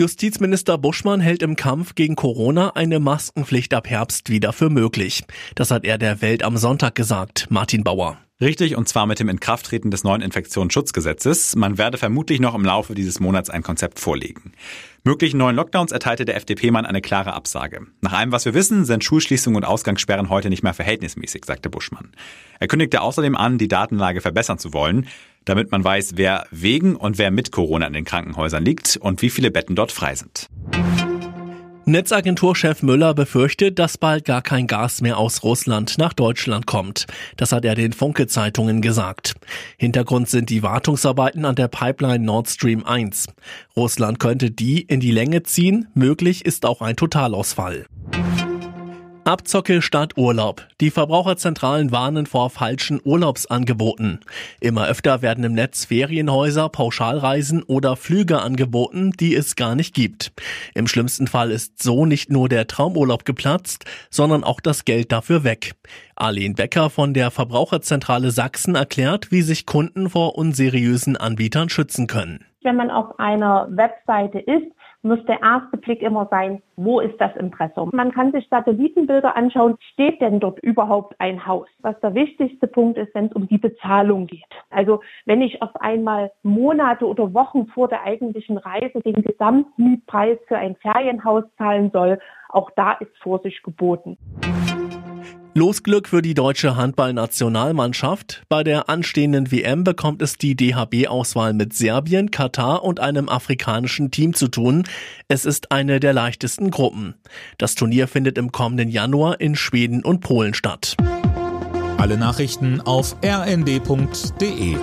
Justizminister Buschmann hält im Kampf gegen Corona eine Maskenpflicht ab Herbst wieder für möglich. Das hat er der Welt am Sonntag gesagt. Martin Bauer. Richtig, und zwar mit dem Inkrafttreten des neuen Infektionsschutzgesetzes. Man werde vermutlich noch im Laufe dieses Monats ein Konzept vorlegen. Möglichen neuen Lockdowns erteilte der FDP-Mann eine klare Absage. Nach allem, was wir wissen, sind Schulschließungen und Ausgangssperren heute nicht mehr verhältnismäßig, sagte Buschmann. Er kündigte außerdem an, die Datenlage verbessern zu wollen, damit man weiß, wer wegen und wer mit Corona in den Krankenhäusern liegt und wie viele Betten dort frei sind. Netzagenturchef Müller befürchtet, dass bald gar kein Gas mehr aus Russland nach Deutschland kommt. Das hat er den Funke-Zeitungen gesagt. Hintergrund sind die Wartungsarbeiten an der Pipeline Nord Stream 1. Russland könnte die in die Länge ziehen. Möglich ist auch ein Totalausfall. Abzocke statt Urlaub. Die Verbraucherzentralen warnen vor falschen Urlaubsangeboten. Immer öfter werden im Netz Ferienhäuser, Pauschalreisen oder Flüge angeboten, die es gar nicht gibt. Im schlimmsten Fall ist so nicht nur der Traumurlaub geplatzt, sondern auch das Geld dafür weg. Arlene Becker von der Verbraucherzentrale Sachsen erklärt, wie sich Kunden vor unseriösen Anbietern schützen können. Wenn man auf einer Webseite ist, muss der erste Blick immer sein, wo ist das Impressum? Man kann sich Satellitenbilder anschauen, steht denn dort überhaupt ein Haus? Was der wichtigste Punkt ist, wenn es um die Bezahlung geht. Also wenn ich auf einmal Monate oder Wochen vor der eigentlichen Reise den Gesamtmietpreis für ein Ferienhaus zahlen soll, auch da ist Vorsicht geboten. Losglück für die deutsche Handballnationalmannschaft. Bei der anstehenden WM bekommt es die DHB-Auswahl mit Serbien, Katar und einem afrikanischen Team zu tun. Es ist eine der leichtesten Gruppen. Das Turnier findet im kommenden Januar in Schweden und Polen statt. Alle Nachrichten auf rnd.de